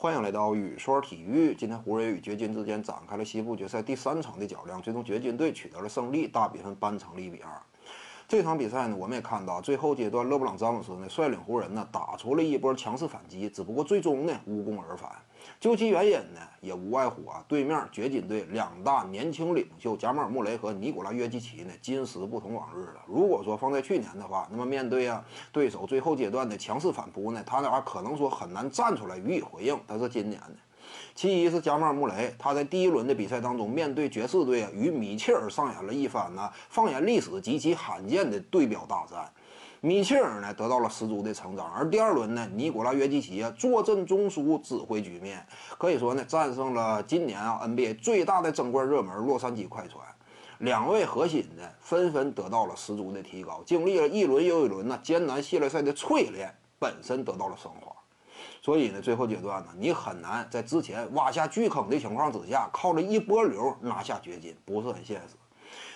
欢迎来到雨说体育。今天湖人与掘金之间展开了西部决赛第三场的较量，最终掘金队取得了胜利，大比分扳成了一比二。这场比赛呢，我们也看到最后阶段，勒布朗詹姆斯呢率领湖人呢打出了一波强势反击，只不过最终呢无功而返。究其原因呢，也无外乎啊，对面掘金队两大年轻领袖贾马尔·穆雷和尼古拉·约基奇呢，今时不同往日了。如果说放在去年的话，那么面对啊对手最后阶段的强势反扑呢，他俩可能说很难站出来予以回应。但是今年呢，其一是加马尔·穆雷，他在第一轮的比赛当中，面对爵士队啊，与米切尔上演了一番呢放眼历史极其罕见的对表大战。米切尔呢得到了十足的成长，而第二轮呢，尼古拉约基奇啊坐镇中枢指挥局面，可以说呢战胜了今年啊 NBA 最大的争冠热门洛杉矶快船。两位核心呢纷纷得到了十足的提高，经历了一轮又一轮呢艰难系列赛的淬炼，本身得到了升华。所以呢，最后阶段呢，你很难在之前挖下巨坑的情况之下，靠着一波流拿下掘金，不是很现实。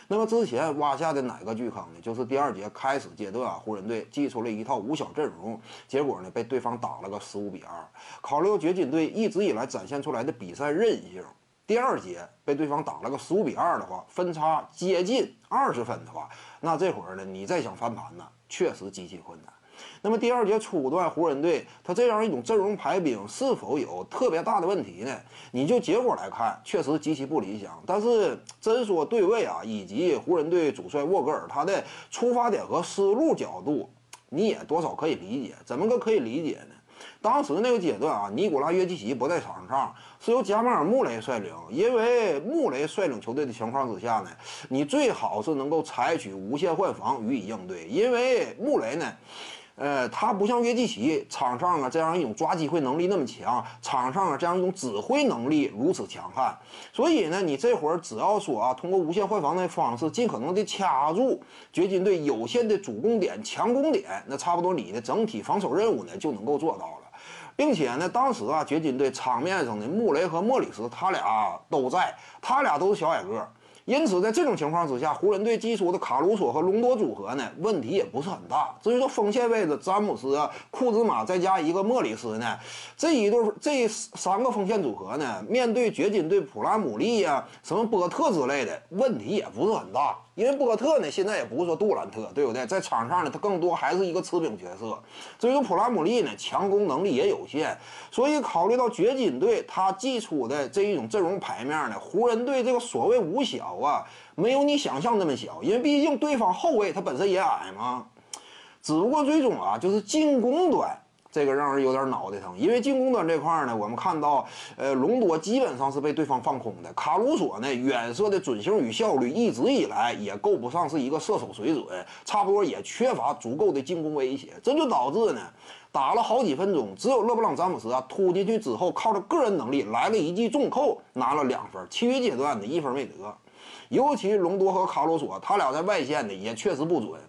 那么之前挖下的哪个巨坑呢？就是第二节开始阶段啊，湖人队祭出了一套五小阵容，结果呢被对方打了个十五比二。考虑到掘金队一直以来展现出来的比赛韧性，第二节被对方打了个十五比二的话，分差接近二十分的话，那这会儿呢你再想翻盘呢，确实极其困难。那么第二节初段，湖人队他这样一种阵容排兵是否有特别大的问题呢？你就结果来看，确实极其不理想。但是真说对位啊，以及湖人队主帅沃格尔他的出发点和思路角度，你也多少可以理解。怎么个可以理解呢？当时那个阶段啊，尼古拉约基奇不在场上，是由贾马尔·穆雷率领。因为穆雷率领球队的情况之下呢，你最好是能够采取无限换防予以应对。因为穆雷呢。呃，他不像约基奇场上啊这样一种抓机会能力那么强，场上啊这样一种指挥能力如此强悍，所以呢，你这会儿只要说啊，通过无限换防的方式，尽可能的掐住掘金队有限的主攻点、强攻点，那差不多你的整体防守任务呢就能够做到了，并且呢，当时啊，掘金队场面上的穆雷和莫里斯他俩都在，他俩都是小矮个。因此，在这种情况之下，湖人队寄出的卡鲁索和隆多组合呢，问题也不是很大。至于说锋线位置，詹姆斯、库兹马再加一个莫里斯呢，这一对这三个锋线组合呢，面对掘金队普拉姆利呀、什么波特之类的，问题也不是很大。因为波特呢，现在也不是说杜兰特，对不对？在场上呢，他更多还是一个持兵角色。至于普拉姆利呢，强攻能力也有限。所以考虑到掘金队他寄出的这一种阵容牌面呢，湖人队这个所谓五小啊，没有你想象那么小。因为毕竟对方后卫他本身也矮嘛。只不过最终啊，就是进攻端。这个让人有点脑袋疼，因为进攻端这块呢，我们看到，呃，隆多基本上是被对方放空的，卡鲁索呢远射的准星与效率一直以来也够不上是一个射手水准，差不多也缺乏足够的进攻威胁，这就导致呢，打了好几分钟，只有勒布朗詹姆斯啊突进去之后，靠着个人能力来了一记重扣，拿了两分，其余阶段呢一分没得。尤其隆多和卡鲁索，他俩在外线的也确实不准，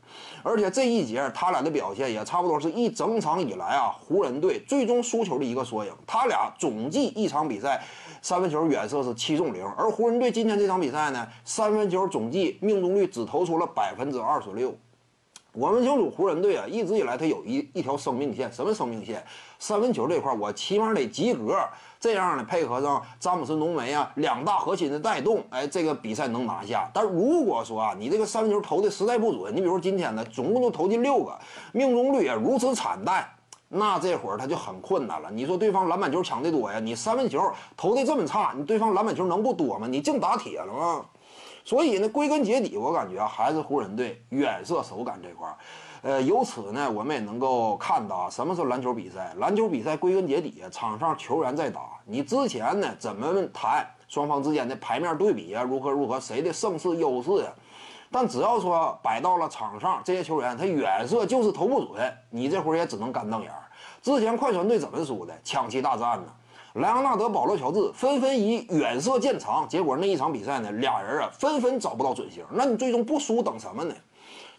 而且这一节他俩的表现也差不多是一整场以来啊湖人队最终输球的一个缩影。他俩总计一场比赛三分球远射是七中零，而湖人队今天这场比赛呢，三分球总计命中率只投出了百分之二十六。我们清楚湖人队啊，一直以来他有一一条生命线，什么生命线？三分球这块我起码得及格。这样呢，配合上詹姆斯、浓眉啊两大核心的带动，哎，这个比赛能拿下。但如果说啊，你这个三分球投的实在不准，你比如今天呢，总共就投进六个，命中率也如此惨淡，那这会儿他就很困难了。你说对方篮板球抢的多呀，你三分球投的这么差，你对方篮板球能不多吗？你净打铁了吗？所以呢，归根结底，我感觉还是湖人队远射手感这块儿。呃，由此呢，我们也能够看到什么是篮球比赛。篮球比赛归根结底，场上球员在打。你之前呢，怎么谈双方之间的牌面对比啊？如何如何，谁的胜势优势呀？但只要说摆到了场上，这些球员他远射就是投不准，你这会儿也只能干瞪眼儿。之前快船队怎么输的？抢七大战呢？莱昂纳德、保罗、乔治纷纷以远射见长，结果那一场比赛呢，俩人啊纷纷找不到准星。那你最终不输等什么呢？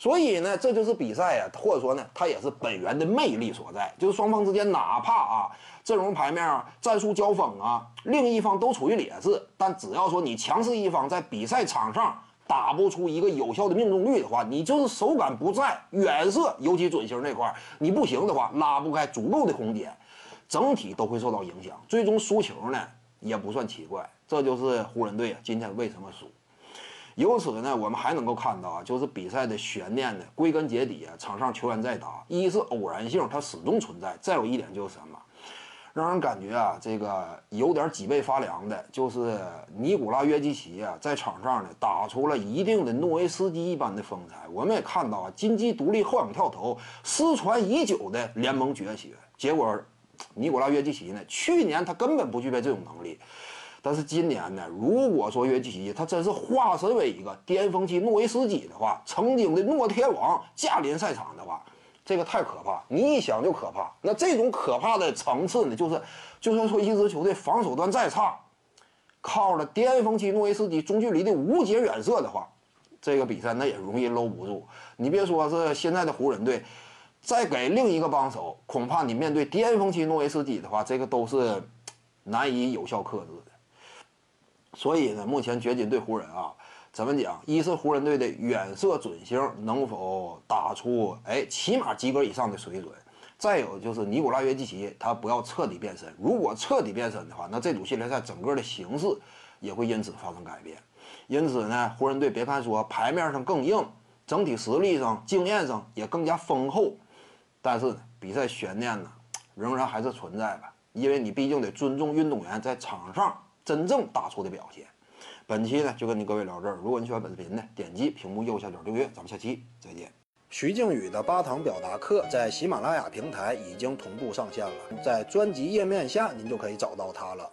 所以呢，这就是比赛啊，或者说呢，它也是本源的魅力所在。就是双方之间哪怕啊阵容牌面啊、战术交锋啊，另一方都处于劣势，但只要说你强势一方在比赛场上打不出一个有效的命中率的话，你就是手感不在，远射尤其准星那块，你不行的话，拉不开足够的空间。整体都会受到影响。最终输球呢也不算奇怪，这就是湖人队啊今天为什么输。由此呢，我们还能够看到啊，就是比赛的悬念呢，归根结底啊，场上球员在打，一是偶然性，它始终存在；再有一点就是什么，让人感觉啊，这个有点脊背发凉的，就是尼古拉约基奇啊，在场上呢打出了一定的诺维斯基一般的风采。我们也看到啊，金鸡独立后仰跳投，失传已久的联盟绝学，结果尼古拉约基奇呢，去年他根本不具备这种能力。但是今年呢，如果说约基奇他真是化身为一个巅峰期诺维斯基的话，曾经的诺天王驾临赛场的话，这个太可怕，你一想就可怕。那这种可怕的层次呢，就是就算说一支球队防守端再差，靠着巅峰期诺维斯基中距离的无解远射的话，这个比赛那也容易搂不住。你别说是现在的湖人队，再给另一个帮手，恐怕你面对巅峰期诺维斯基的话，这个都是难以有效克制的。所以呢，目前掘金对湖人啊，怎么讲？一是湖人队的远射准星能否打出哎起码及格以上的水准，再有就是尼古拉约基奇他不要彻底变身。如果彻底变身的话，那这组系列赛整个的形势也会因此发生改变。因此呢，湖人队别看说牌面上更硬，整体实力上、经验上也更加丰厚，但是呢比赛悬念呢仍然还是存在吧，因为你毕竟得尊重运动员在场上。真正打出的表现。本期呢就跟你各位聊这儿。如果你喜欢本视频呢，点击屏幕右下角订阅。咱们下期再见。徐静宇的八堂表达课在喜马拉雅平台已经同步上线了，在专辑页面下您就可以找到它了。